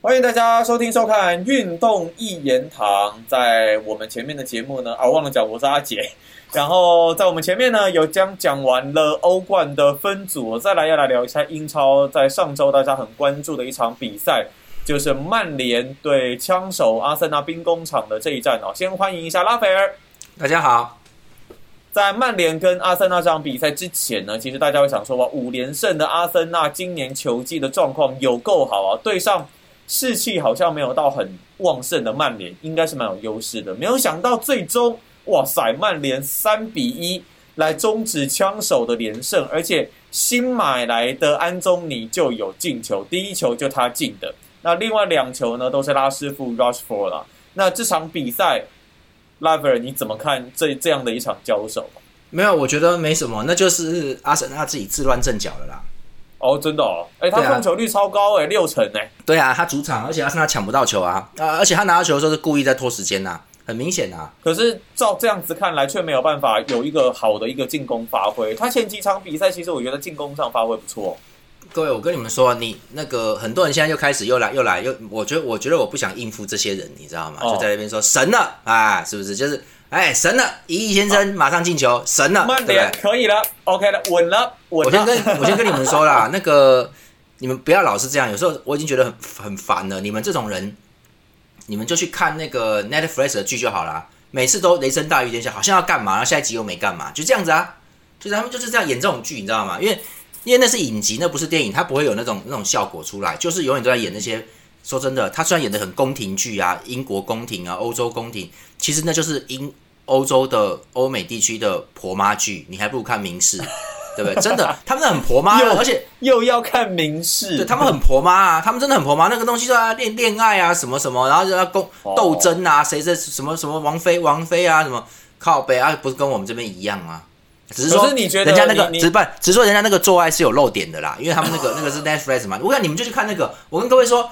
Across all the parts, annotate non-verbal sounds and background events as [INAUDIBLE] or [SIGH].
欢迎大家收听收看《运动一言堂》。在我们前面的节目呢，啊，忘了讲我是阿杰。然后在我们前面呢，有将讲完了欧冠的分组，再来要来聊一下英超。在上周大家很关注的一场比赛，就是曼联对枪手阿森纳兵工厂的这一战哦。先欢迎一下拉斐尔，大家好。在曼联跟阿森纳这场比赛之前呢，其实大家会想说哇，五连胜的阿森纳今年球季的状况有够好啊，对上。士气好像没有到很旺盛的曼联，应该是蛮有优势的。没有想到最终，哇塞，曼联三比一来终止枪手的连胜，而且新买来的安东尼就有进球，第一球就他进的。那另外两球呢，都是拉师傅 Rushford 了。那这场比赛，Lover 你怎么看这这样的一场交手？没有，我觉得没什么，那就是阿森纳自己自乱阵脚了啦。哦，真的哦，哎，他控球率超高哎，六成哎。对啊，他主场，而且阿森纳抢不到球啊，啊，而且他拿到球的时候是故意在拖时间呐，很明显啊。可是照这样子看来，却没有办法有一个好的一个进攻发挥。他前几场比赛，其实我觉得进攻上发挥不错。各位，我跟你们说，你那个很多人现在又开始又来又来又，我觉得我觉得我不想应付这些人，你知道吗？就在那边说神了啊，是不是？就是。哎，神了！一亿先生马上进球，神了！曼联可以了，OK 了，稳了，稳了。我先跟我先跟你们说啦，那个你们不要老是这样，有时候我已经觉得很很烦了。你们这种人，你们就去看那个 Netflix 的剧就好了，每次都雷声大雨点小，好像要干嘛，然后下一集又没干嘛，就这样子啊。就是他们就是这样演这种剧，你知道吗？因为因为那是影集，那不是电影，它不会有那种那种效果出来，就是永远都在演那些。说真的，他虽然演的很宫廷剧啊，英国宫廷啊，欧洲宫廷，其实那就是英欧洲的欧美地区的婆妈剧，你还不如看明视，[LAUGHS] 对不对？真的，他们很婆妈，而且又要看明视，对他们很婆妈啊，他们真的很婆妈，那个东西都要恋恋爱啊，什么什么，然后就要斗斗争啊，谁谁什么什么王妃王妃啊，什么靠背啊，不是跟我们这边一样吗？只是说，你觉得人家那个只不，只是说人家那个做爱是有漏点的啦，因为他们那个那个是 Netflix 嘛。我看你们就去看那个，我跟各位说。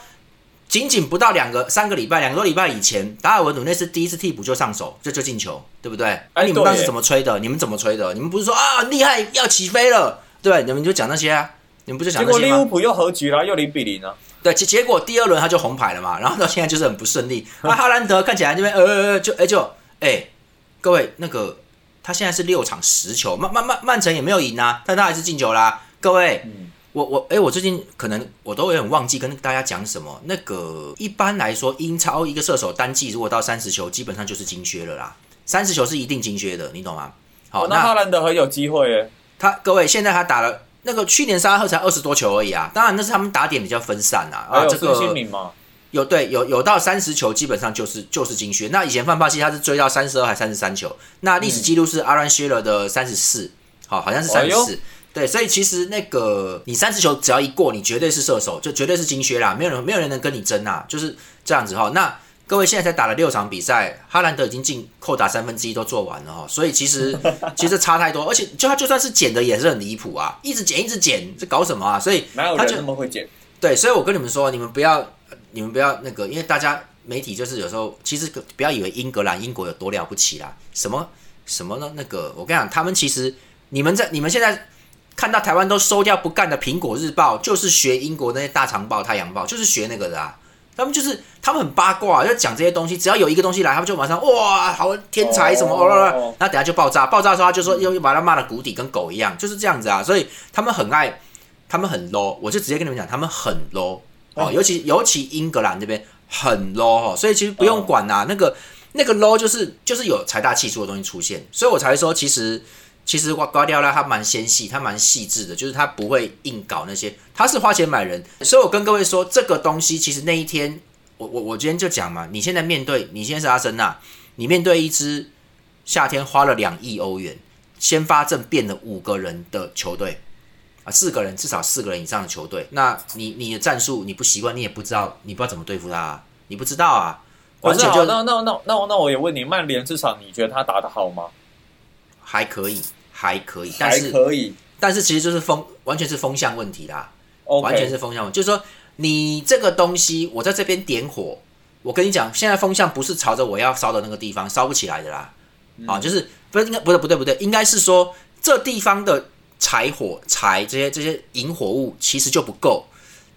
仅仅不到两个三个礼拜，两个多礼拜以前，达尔文努内斯第一次替补就上手，就就进球，对不对？哎，你们当时怎么吹的？你们怎么吹的？你们不是说啊厉害要起飞了？对，你们就讲那些啊，你们不就讲那些吗？结果利物浦又和局了，又零比零了。对，结结果第二轮他就红牌了嘛，然后到现在就是很不顺利。[LAUGHS] 那，哈兰德看起来这边呃呃就哎就哎，各位那个他现在是六场十球，曼曼曼曼城也没有赢啊，但他还是进球啦，各位。我我哎，我最近可能我都有点忘记跟大家讲什么。那个一般来说，英超一个射手单季如果到三十球，基本上就是金靴了啦。三十球是一定金靴的，你懂吗？好，那哈兰德很有机会耶。他各位现在他打了那个去年沙拉赫才二十多球而已啊。当然那是他们打点比较分散啊。啊，这个新名吗？有对有有到三十球，基本上就是就是金靴。那以前范巴西他是追到三十二还三十三球，那历史记录是阿兰希勒的三十四，好好像是三十四。对，所以其实那个你三次球只要一过，你绝对是射手，就绝对是金靴啦，没有人没有人能跟你争啊，就是这样子哈。那各位现在才打了六场比赛，哈兰德已经进扣打三分之一都做完了哈，所以其实 [LAUGHS] 其实差太多，而且就他就算是减的也是很离谱啊，一直减一直减，这搞什么啊？所以哪有人那么会减？对，所以我跟你们说，你们不要你们不要那个，因为大家媒体就是有时候其实不要以为英格兰英国有多了不起啦，什么什么呢？那个我跟你讲，他们其实你们在你们现在。看到台湾都收掉不干的《苹果日报》，就是学英国那些大长报《太阳报》，就是学那个的啊。他们就是他们很八卦，就讲这些东西。只要有一个东西来，他们就马上哇，好天才什么，那等下就爆炸。爆炸的时候，他就说又又把他骂的谷底，跟狗一样，就是这样子啊。所以他们很爱，他们很 low。我就直接跟你们讲，他们很 low 哦，尤其尤其英格兰这边很 low 哦。所以其实不用管呐，那个那个 low 就是就是有财大气粗的东西出现，所以我才说其实。其实瓜瓜迪奥拉他蛮纤细，他蛮细致的，就是他不会硬搞那些，他是花钱买人。所以我跟各位说，这个东西其实那一天，我我我今天就讲嘛，你现在面对，你现在是阿森纳，你面对一支夏天花了两亿欧元，先发阵变了五个人的球队啊，四个人至少四个人以上的球队，那你你的战术你不习惯，你也不知道，你不知道怎么对付他，啊你不知道啊。完全就那那那那那我也问你，曼联这场你觉得他打得好吗？还可以。还可以，但是可以，但是其实就是风，完全是风向问题啦。完全是风向问题，就是说你这个东西，我在这边点火，我跟你讲，现在风向不是朝着我要烧的那个地方，烧不起来的啦。啊，就是不是应该不对不对不对，应该是说这地方的柴火柴这些这些引火物其实就不够，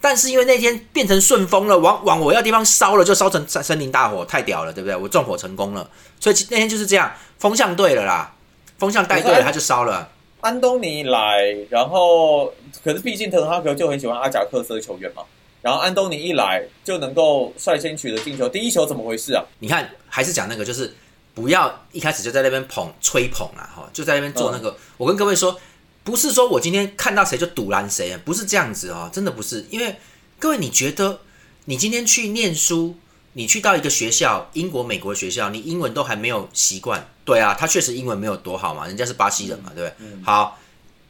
但是因为那天变成顺风了，往往我要地方烧了，就烧成森森林大火，太屌了，对不对？我纵火成功了，所以那天就是这样，风向对了啦，风向带对了，他就烧了。安东尼来，然后可是毕竟滕哈格就很喜欢阿贾克斯的球员嘛，然后安东尼一来就能够率先取得进球，第一球怎么回事啊？你看，还是讲那个，就是不要一开始就在那边捧吹捧啊，哈，就在那边做那个。我跟各位说。不是说我今天看到谁就堵拦谁，不是这样子哦，真的不是。因为各位，你觉得你今天去念书，你去到一个学校，英国、美国学校，你英文都还没有习惯，对啊，他确实英文没有多好嘛，人家是巴西人嘛，对不对？好，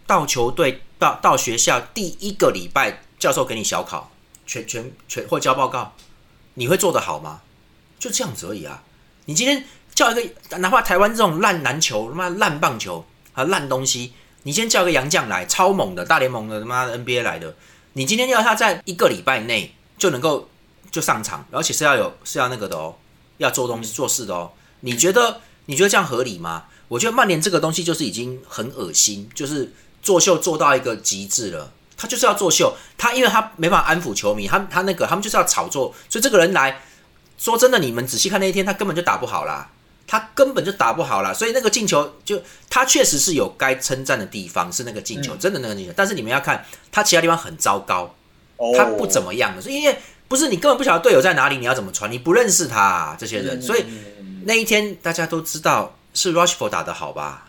到球队到到学校第一个礼拜，教授给你小考，全全全或交报告，你会做得好吗？就这样子而已啊。你今天叫一个，哪怕台湾这种烂篮球、他妈烂棒球和，烂东西。你先叫个洋将来，超猛的大联盟的他妈的 NBA 来的，你今天要他在一个礼拜内就能够就上场，而且是要有是要那个的哦，要做东西做事的哦。你觉得你觉得这样合理吗？我觉得曼联这个东西就是已经很恶心，就是作秀做到一个极致了。他就是要作秀，他因为他没办法安抚球迷，他他那个他们就是要炒作，所以这个人来说真的，你们仔细看那一天，他根本就打不好啦。他根本就打不好啦，所以那个进球就他确实是有该称赞的地方，是那个进球，真的那个进球。但是你们要看他其他地方很糟糕，他不怎么样的，所以因为不是你根本不晓得队友在哪里，你要怎么传，你不认识他这些人，所以那一天大家都知道是 Rushford 打的好吧？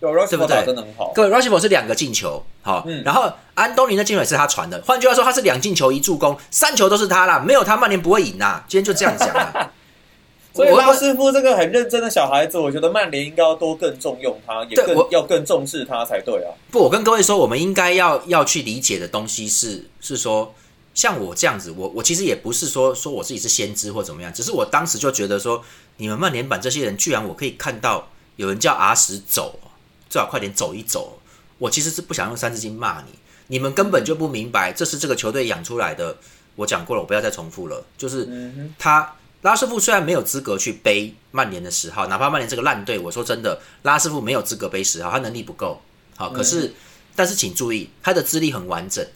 对不对？真的很好。各位 Rushford 是两个进球，好，然后安东尼的进球也是他传的，换句话说，他是两进球一助攻，三球都是他啦，没有他曼联不会赢呐。今天就这样讲啊。[LAUGHS] 所以拉师傅这个很认真的小孩子，我觉得曼联应该要多更重用他，也更要更重视他才对啊。不，我跟各位说，我们应该要要去理解的东西是，是说像我这样子，我我其实也不是说说我自己是先知或怎么样，只是我当时就觉得说，你们曼联版这些人，居然我可以看到有人叫阿什走，最好快点走一走。我其实是不想用三字经骂你，你们根本就不明白，这是这个球队养出来的。我讲过了，我不要再重复了，就是他。拉师傅虽然没有资格去背曼联的十号，哪怕曼联这个烂队，我说真的，拉师傅没有资格背十号，他能力不够。好，可是，但是请注意，他的资历很完整，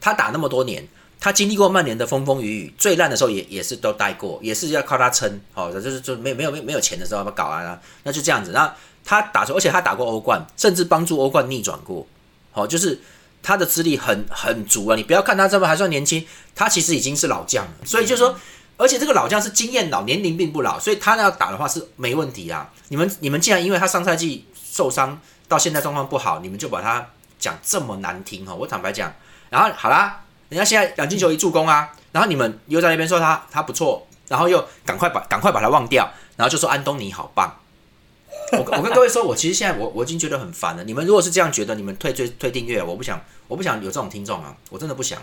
他打那么多年，他经历过曼联的风风雨雨，最烂的时候也也是都待过，也是要靠他撑。好，就是就没没有没没有钱的时候要搞啊，那就这样子。那他打出，而且他打过欧冠，甚至帮助欧冠逆转过。好，就是他的资历很很足啊。你不要看他这么还算年轻，他其实已经是老将了。所以就说。而且这个老将是经验老，年龄并不老，所以他要打的话是没问题啊。你们你们既然因为他上赛季受伤到现在状况不好，你们就把他讲这么难听哈。我坦白讲，然后好啦，人家现在两进球一助攻啊，然后你们又在那边说他他不错，然后又赶快把赶快把他忘掉，然后就说安东尼好棒。我我跟各位说，我其实现在我我已经觉得很烦了。你们如果是这样觉得，你们退退退订阅，我不想我不想有这种听众啊，我真的不想。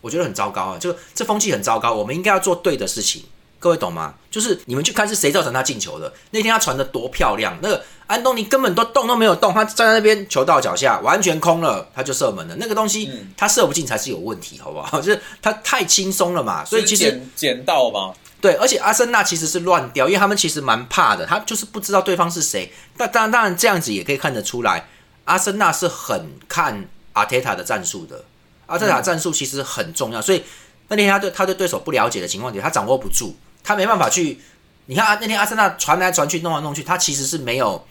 我觉得很糟糕啊，就这风气很糟糕。我们应该要做对的事情，各位懂吗？就是你们去看是谁造成他进球的。那天他传的多漂亮，那个安东尼根本都动都没有动，他站在那边球到脚下，完全空了，他就射门了。那个东西他射不进才是有问题，好不好？[LAUGHS] 就是他太轻松了嘛。所以其实捡到吗？对，而且阿森纳其实是乱掉，因为他们其实蛮怕的，他就是不知道对方是谁。但当然，当然这样子也可以看得出来，阿森纳是很看阿泰塔的战术的。阿泰塔战术其实很重要，所以那天他对他对对手不了解的情况下，他掌握不住，他没办法去。你看啊，那天阿森纳传来传去，弄来弄去，他其实是没有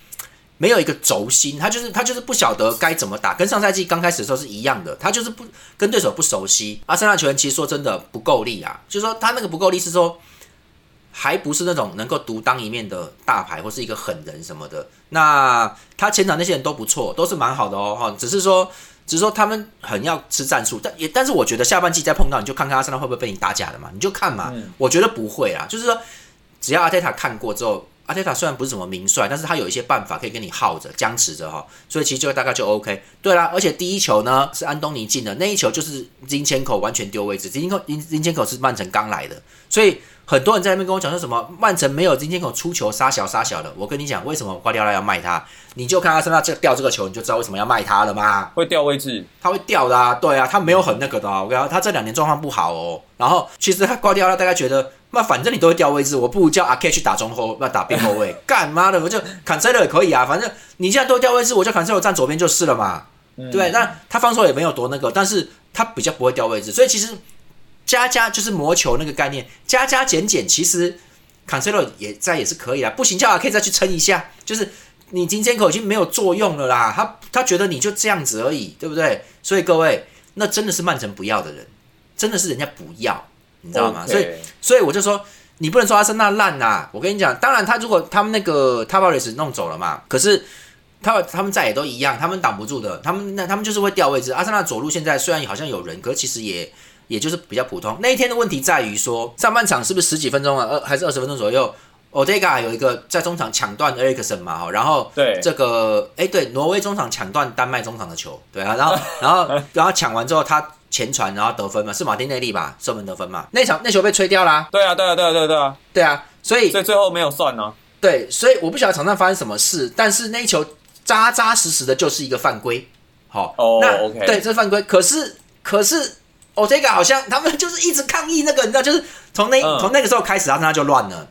没有一个轴心，他就是他就是不晓得该怎么打，跟上赛季刚开始的时候是一样的，他就是不跟对手不熟悉。阿森纳球员其实说真的不够力啊，就是说他那个不够力是说还不是那种能够独当一面的大牌或是一个狠人什么的。那他前场那些人都不错，都是蛮好的哦，哈，只是说。只是说他们很要吃战术，但也但是我觉得下半季再碰到你就看看阿森纳会不会被你打假的嘛，你就看嘛。我觉得不会啊，就是说只要阿泰塔看过之后，阿泰塔虽然不是什么名帅，但是他有一些办法可以跟你耗着、僵持着哈，所以其实就大概就 OK。对啦，而且第一球呢是安东尼进的，那一球就是金千口完全丢位置，金千口金金千口是曼城刚来的，所以。很多人在那边跟我讲说什么曼城没有金天口出球杀小杀小的，我跟你讲为什么瓜迪奥拉要卖他，你就看他身上这掉这个球，你就知道为什么要卖他了嘛。会掉位置，他会掉的啊，对啊，他没有很那个的啊。我跟他他这两年状况不好哦。然后其实他瓜迪奥拉大概觉得，那反正你都会掉位置，我不如叫阿 K 去打中后，那打边后卫，[LAUGHS] 干妈的我就坎塞勒也可以啊。反正你现在都掉位置，我就坎塞勒站左边就是了嘛。对，那他防守也没有多那个，但是他比较不会掉位置，所以其实。加加就是魔球那个概念，加加减减，其实 Cancelo 也在也是可以啊，不行叫阿 K 再去撑一下，就是你金坚口已经没有作用了啦，他他觉得你就这样子而已，对不对？所以各位，那真的是曼城不要的人，真的是人家不要，你知道吗？所以所以我就说，你不能说阿森纳烂呐，我跟你讲，当然他如果他们那个 t a v a r e s 弄走了嘛，可是。他他们在也都一样，他们挡不住的，他们那他们就是会掉位置。阿森纳左路现在虽然好像有人，可其实也也就是比较普通。那一天的问题在于说，上半场是不是十几分钟啊？二还是二十分钟左右？Odega 有一个在中场抢断 Ericsson 嘛，哈，然后对这个哎对，挪威中场抢断丹麦中场的球，对啊，然后然后然后抢完之后他前传然后得分嘛，是马丁内利吧射门得分嘛？那场那球被吹掉啦。对啊对啊对啊对啊对啊对啊，所以所以最后没有算呢。对，所以我不晓得场上发生什么事，但是那一球。扎扎实实的就是一个犯规，好，那对这犯规。可是可是，o t e g a 好像他们就是一直抗议那个，你知道，就是从那从那个时候开始，然后他就乱了。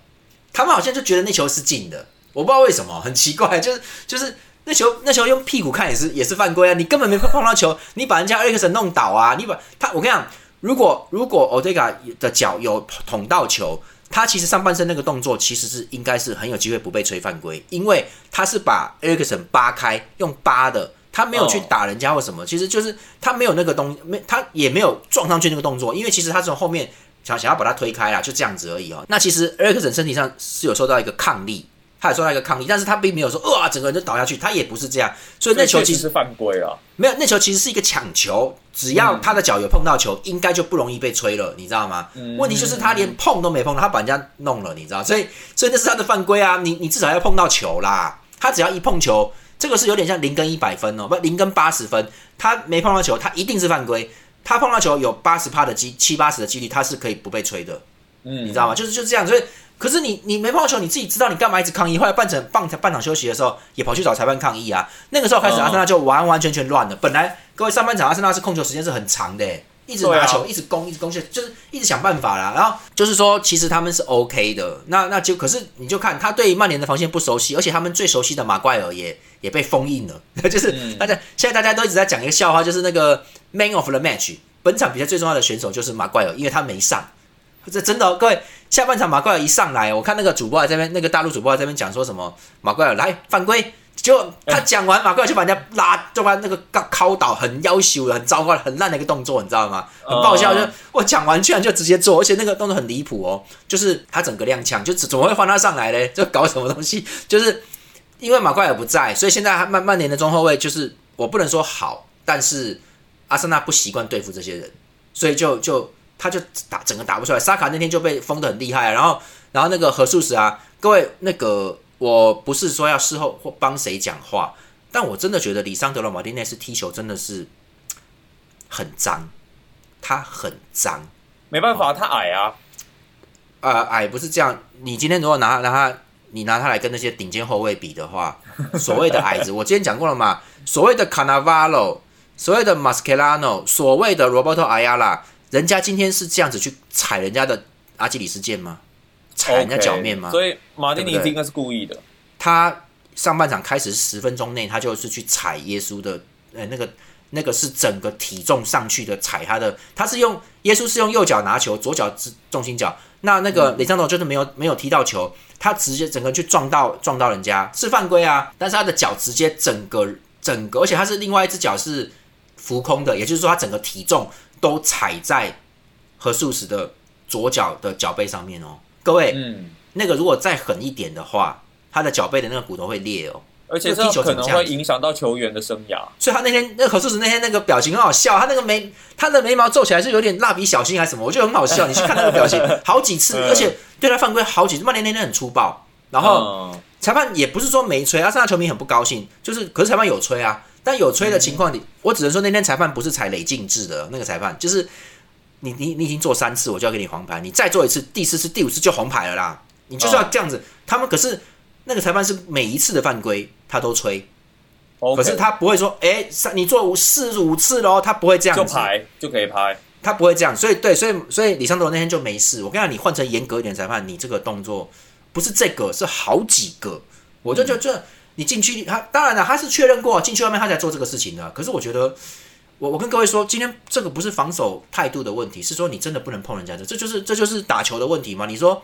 他们好像就觉得那球是进的，我不知道为什么，很奇怪，就是就是那球那球用屁股看也是也是犯规啊！你根本没碰到球，你把人家 Eriksen 弄倒啊！你把他，我跟你讲，如果如果 o t e g a 的脚有捅到球。他其实上半身那个动作其实是应该是很有机会不被吹犯规，因为他是把 Eriksen 扒开用扒的，他没有去打人家或什么，其实就是他没有那个东没他也没有撞上去那个动作，因为其实他从后面想想要把他推开啦，就这样子而已哦。那其实 Eriksen 身体上是有受到一个抗力。他也受到一个抗议，但是他并没有说哇，整个人就倒下去，他也不是这样，所以那球其实是犯规了。没有，那球其实是一个抢球，只要他的脚有碰到球，应该就不容易被吹了，你知道吗？问题就是他连碰都没碰，他把人家弄了，你知道，所以所以那是他的犯规啊！你你至少要碰到球啦，他只要一碰球，这个是有点像零跟一百分哦，不零跟八十分，他没碰到球，他一定是犯规。他碰到球有八十趴的机七八十的几率，他是可以不被吹的，嗯，你知道吗？就是就这样，所以。可是你你没碰到球，你自己知道你干嘛一直抗议？后来半场半场半场休息的时候，也跑去找裁判抗议啊。那个时候开始，阿森纳就完完全全乱了。本来各位上半场阿森纳是控球时间是很长的，一直拿球，一直攻，一直攻去，就是一直想办法啦。然后就是说，其实他们是 OK 的。那那就可是你就看他对曼联的防线不熟悉，而且他们最熟悉的马怪尔也也被封印了。[LAUGHS] 就是大家现在大家都一直在讲一个笑话，就是那个 Man of the Match，本场比赛最重要的选手就是马怪尔，因为他没上。这真的，各位，下半场马奎尔一上来，我看那个主播在这边，那个大陆主播在这边讲说什么，马奎尔来犯规，就他讲完，马奎尔就把人家拉，就把那个告敲倒，很要求的，很糟糕、很烂的一个动作，你知道吗？很爆笑，就我讲完居然就直接做，而且那个动作很离谱哦，就是他整个踉跄，就怎么会换他上来嘞？就搞什么东西？就是因为马奎尔不在，所以现在曼曼联的中后卫就是我不能说好，但是阿森纳不习惯对付这些人，所以就就。他就打整个打不出来，沙卡那天就被封的很厉害，然后然后那个何素石啊，各位那个我不是说要事后或帮谁讲话，但我真的觉得里桑德罗马丁内斯踢球真的是很脏，他很脏，没办法，他矮啊，呃矮不是这样，你今天如果拿拿他，你拿他来跟那些顶尖后卫比的话，[LAUGHS] 所谓的矮子，我之前讲过了嘛，所谓的卡纳瓦罗，所谓的马斯 n 拉诺，所谓的罗伯托阿亚拉。人家今天是这样子去踩人家的阿基里斯腱吗？踩人家脚面吗？所以马丁尼应该是故意的。他上半场开始十分钟内，他就是去踩耶稣的，呃，那个那个是整个体重上去的踩他的，他是用耶稣是用右脚拿球，左脚是重心脚。那那个雷桑多就是没有没有踢到球，他直接整个去撞到撞到人家是犯规啊！但是他的脚直接整个整个，而且他是另外一只脚是浮空的，也就是说他整个体重。都踩在何素石的左脚的脚背上面哦，各位，嗯，那个如果再狠一点的话，他的脚背的那个骨头会裂哦，而且这可能会影响到球员的生涯。所以他那天那何素石那天那个表情很好笑，他那个眉他的眉毛皱起来是有点蜡笔小新还是什么，我觉得很好笑。你去看那个表情，[LAUGHS] 好几次，而且对他犯规好几次。曼联那天很粗暴，然后裁判也不是说没吹，阿森纳球迷很不高兴，就是可是裁判有吹啊。但有吹的情况，你我只能说那天裁判不是采累进制的那个裁判，就是你你你已经做三次，我就要给你黄牌，你再做一次，第四次、第五次就红牌了啦。你就是要这样子。他们可是那个裁判是每一次的犯规他都吹，可是他不会说，哎，三你做五四五次喽，他不会这样子，就排就可以拍，他不会这样。所以对，所以所以李尚德那天就没事。我跟你讲，你换成严格一点裁判，你这个动作不是这个，是好几个，我就就就。你进去，他当然了，他是确认过进去外面他才做这个事情的。可是我觉得，我我跟各位说，今天这个不是防守态度的问题，是说你真的不能碰人家的，这就是这就是打球的问题嘛？你说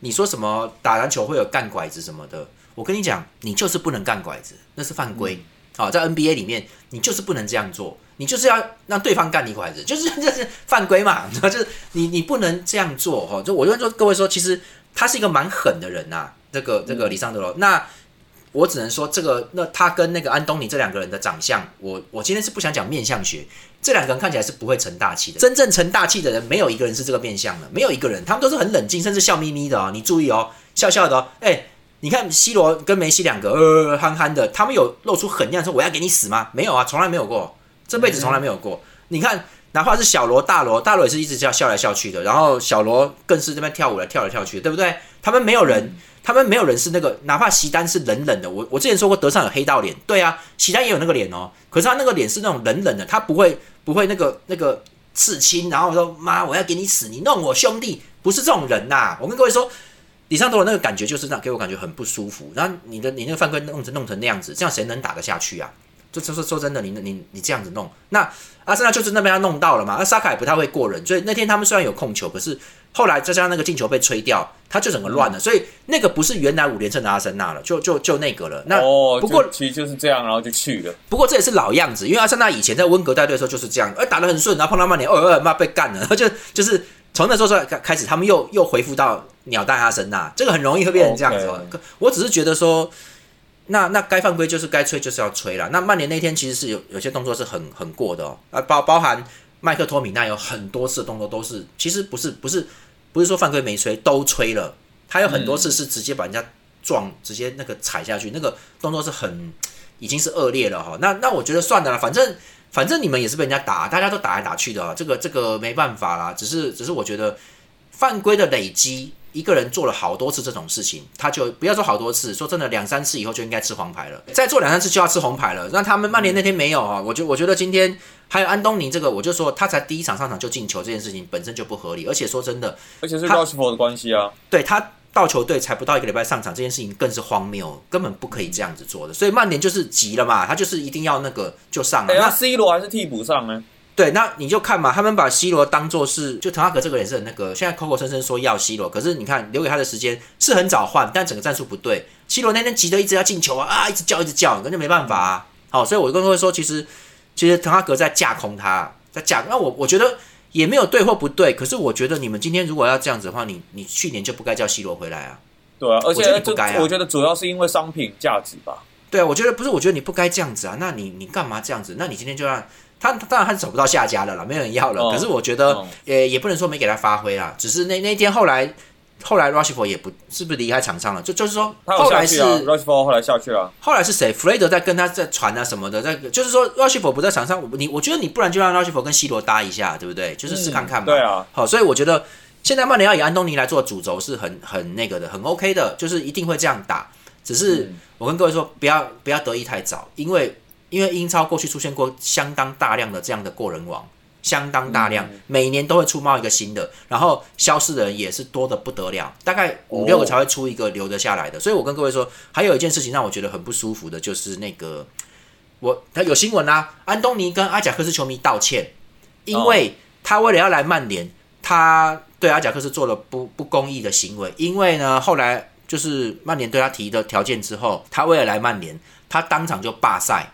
你说什么打篮球会有干拐子什么的？我跟你讲，你就是不能干拐子，那是犯规。好，在 NBA 里面，你就是不能这样做，你就是要让对方干你拐子，就是 [LAUGHS] 这是犯规嘛？就是你你不能这样做哈。就我就说各位说，其实他是一个蛮狠的人呐，这个这个里桑德罗那。我只能说，这个那他跟那个安东尼这两个人的长相，我我今天是不想讲面相学，这两个人看起来是不会成大器的。真正成大器的人，没有一个人是这个面相的，没有一个人，他们都是很冷静，甚至笑眯眯的哦。你注意哦，笑笑的哦。哎，你看 C 罗跟梅西两个，呃，憨憨的，他们有露出狠样说我要给你死吗？没有啊，从来没有过，这辈子从来没有过。你看，哪怕是小罗、大罗，大罗也是一直笑笑来笑去的，然后小罗更是这边跳舞来跳来跳去，对不对？他们没有人。他们没有人是那个，哪怕席丹是冷冷的。我我之前说过德尚有黑道脸，对啊，席丹也有那个脸哦。可是他那个脸是那种冷冷的，他不会不会那个那个刺青，然后说妈我要给你死，你弄我兄弟，不是这种人呐。我跟各位说，李尚头的那个感觉就是让给我感觉很不舒服。然后你的你那个犯规弄成弄成那样子，这样谁能打得下去啊？就说说真的，你你你这样子弄，那阿森纳就是那边他弄到了嘛。那沙卡也不太会过人，所以那天他们虽然有控球，可是后来再加上那个进球被吹掉，他就整个乱了。所以那个不是原来五连胜的阿森纳了，就就就那个了。那哦不过其实就是这样，然后就去了。不过这也是老样子，因为阿森纳以前在温格带队的时候就是这样，而打得很顺，然后碰到曼联，哦哦妈被干了，然后就就是从那时候开开始，他们又又恢复到鸟蛋阿森纳，这个很容易会变成这样子。我只是觉得说。那那该犯规就是该吹就是要吹了。那曼联那天其实是有有些动作是很很过的哦，啊包包含麦克托米奈有很多次动作都是，其实不是不是不是说犯规没吹都吹了，他有很多次是直接把人家撞直接那个踩下去，那个动作是很已经是恶劣了哈。那那我觉得算了啦，反正反正你们也是被人家打，大家都打来打去的，这个这个没办法啦。只是只是我觉得犯规的累积。一个人做了好多次这种事情，他就不要说好多次，说真的两三次以后就应该吃黄牌了。再做两三次就要吃红牌了。那他们曼联那天没有啊？我觉我觉得今天还有安东尼这个，我就说他才第一场上场就进球这件事情本身就不合理。而且说真的，而且是 f o r 的关系啊。对他到球队才不到一个礼拜上场这件事情更是荒谬，根本不可以这样子做的。所以曼联就是急了嘛，他就是一定要那个就上了。那 C 罗还是替补上呢？对，那你就看嘛，他们把 C 罗当做是，就滕哈格这个人是很那个，现在口口声声说要 C 罗，可是你看留给他的时间是很早换，但整个战术不对。C 罗那天急得一直要进球啊啊，一直叫一直叫，那就没办法啊。好，所以我跟各位说，其实其实滕哈格在架空他，在架。那我我觉得也没有对或不对，可是我觉得你们今天如果要这样子的话，你你去年就不该叫 C 罗回来啊。对啊，而且不该啊。我觉得主要是因为商品价值吧。对啊，我觉得不是，我觉得你不该这样子啊。那你你干嘛这样子？那你今天就让。他当然他是找不到下家的了，没有人要了。可是我觉得，也也不能说没给他发挥啦。只是那那天后来，后来 Rushford 也不是不是离开场上了，就就是说，后来是 Rushford 后来下去了。后来是谁？弗雷德在跟他在传啊什么的，在就是说 Rushford 不在场上，你我觉得你不然就让 Rushford 跟 C 罗搭一下，对不对？就是试看看嘛。对啊。好，所以我觉得现在曼联要以安东尼来做主轴是很很那个的，很 OK 的，就是一定会这样打。只是我跟各位说，不要不要得意太早，因为。因为英超过去出现过相当大量的这样的过人王，相当大量，每年都会出冒一个新的，然后消失的人也是多的不得了，大概五六个才会出一个留得下来的。所以我跟各位说，还有一件事情让我觉得很不舒服的，就是那个我他有新闻啊，安东尼跟阿贾克斯球迷道歉，因为他为了要来曼联，他对阿贾克斯做了不不公义的行为，因为呢后来就是曼联对他提的条件之后，他为了来曼联，他当场就罢赛。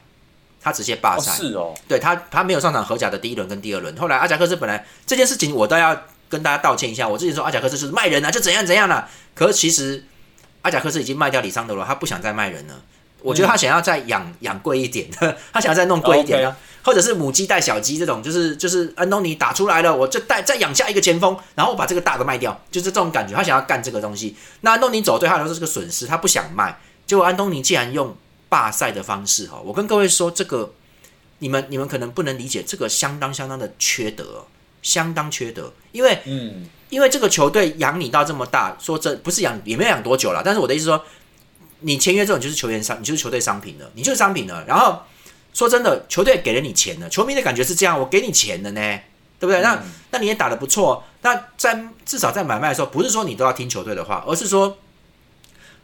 他直接罢赛，是哦，对他，他没有上场荷甲的第一轮跟第二轮。后来阿贾克斯本来这件事情我都要跟大家道歉一下，我之前说阿贾克斯就是卖人啊，就怎样怎样了。可是其实阿贾克斯已经卖掉里桑德罗，他不想再卖人了。我觉得他想要再养养贵一点，[LAUGHS] 他想要再弄贵一点啊，或者是母鸡带小鸡这种，就是就是安东尼打出来了，我就带再养下一个前锋，然后我把这个大的卖掉，就是这种感觉。他想要干这个东西。那安东尼走对他来说是个损失，他不想卖。结果安东尼既然用。罢赛的方式哈，我跟各位说，这个你们你们可能不能理解，这个相当相当的缺德，相当缺德。因为嗯，因为这个球队养你到这么大，说这不是养也没养多久了。但是我的意思说，你签约这种就是球员商，你就是球队商品了，你就是商品了。然后说真的，球队给了你钱了，球迷的感觉是这样，我给你钱了呢，对不对？那那你也打的不错。那在至少在买卖的时候，不是说你都要听球队的话，而是说。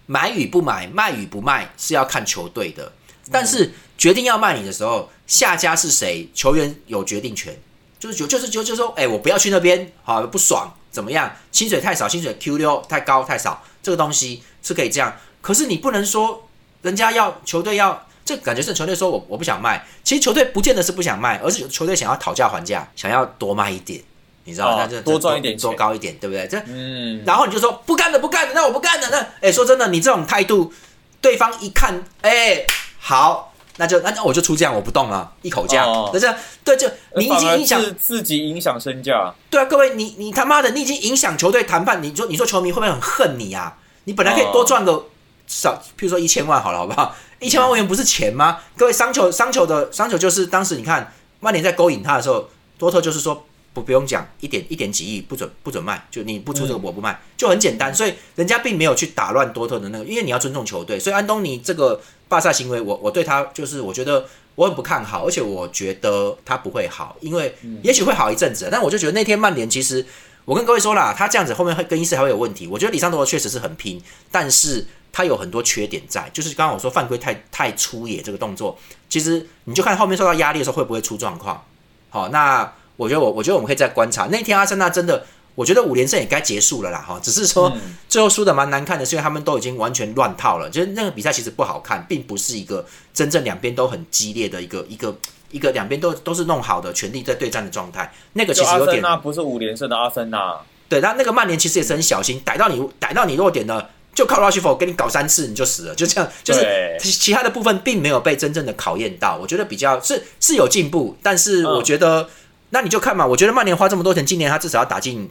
买与不买，卖与不卖是要看球队的。但是决定要卖你的时候，下家是谁，球员有决定权，就是就就是就就说，哎、我不要去那边，好不爽，怎么样？薪水太少，薪水 Q 六太高太少，这个东西是可以这样。可是你不能说人家要球队要，这感觉是球队说我我不想卖，其实球队不见得是不想卖，而是球队想要讨价还价，想要多卖一点，你知道吗？哦那就多赚一点钱多高一点，对不对？这嗯，然后你就说不干了，不干了，那我不干了。那哎，说真的，你这种态度，对方一看，哎，好，那就那那我就出这样，我不动了，一口价哦。那这样对，就你已经影响是自己影响身价，对啊，各位，你你他妈的，你已经影响球队谈判。你说你说球迷会不会很恨你啊？你本来可以多赚个少，譬如说一千万好了，好不好？一千万欧元不是钱吗？各位，商球商球的商球就是当时你看曼联在勾引他的时候，多特就是说不不用讲，一点一点几亿不准不准卖，就你不出这个我不卖，就很简单。所以人家并没有去打乱多特的那个，因为你要尊重球队。所以安东尼这个巴萨行为，我我对他就是我觉得我很不看好，而且我觉得他不会好，因为也许会好一阵子，但我就觉得那天曼联其实。我跟各位说啦，他这样子后面会更衣室还会有问题。我觉得里桑多确实是很拼，但是他有很多缺点在，就是刚刚我说犯规太太粗野这个动作，其实你就看后面受到压力的时候会不会出状况。好，那我觉得我我觉得我们可以再观察。那天阿森纳真的，我觉得五连胜也该结束了啦，哈，只是说嗯。最后输的蛮难看的，是因为他们都已经完全乱套了，就是那个比赛其实不好看，并不是一个真正两边都很激烈的一个一个一个两边都都是弄好的全力在对战的状态，那个其实有点森纳不是五连胜的阿森纳，对，那那个曼联其实也是很小心，逮到你逮到你弱点了，就靠 Rushford 给你搞三次你就死了，就这样，就是其其他的部分并没有被真正的考验到，我觉得比较是是有进步，但是嗯。我觉得、那你就看嘛，我觉得曼联花这么多钱，今年他至少要打进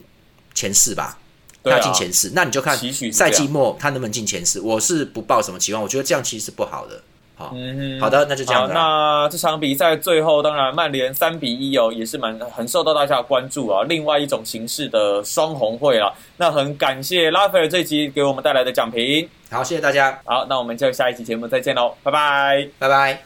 前四吧。他啊要进前四，那你就看赛季末他能不能进前四。我是不抱什么期望，我觉得这样其实是不好的。好，嗯哼好的，那就这样。那这场比赛最后，当然曼联三比一哦，也是蛮很受到大家的关注啊。另外一种形式的双红会啊，那很感谢拉斐尔这集给我们带来的讲评。好，谢谢大家，好，那我们就下一期节目再见喽，拜拜。拜拜。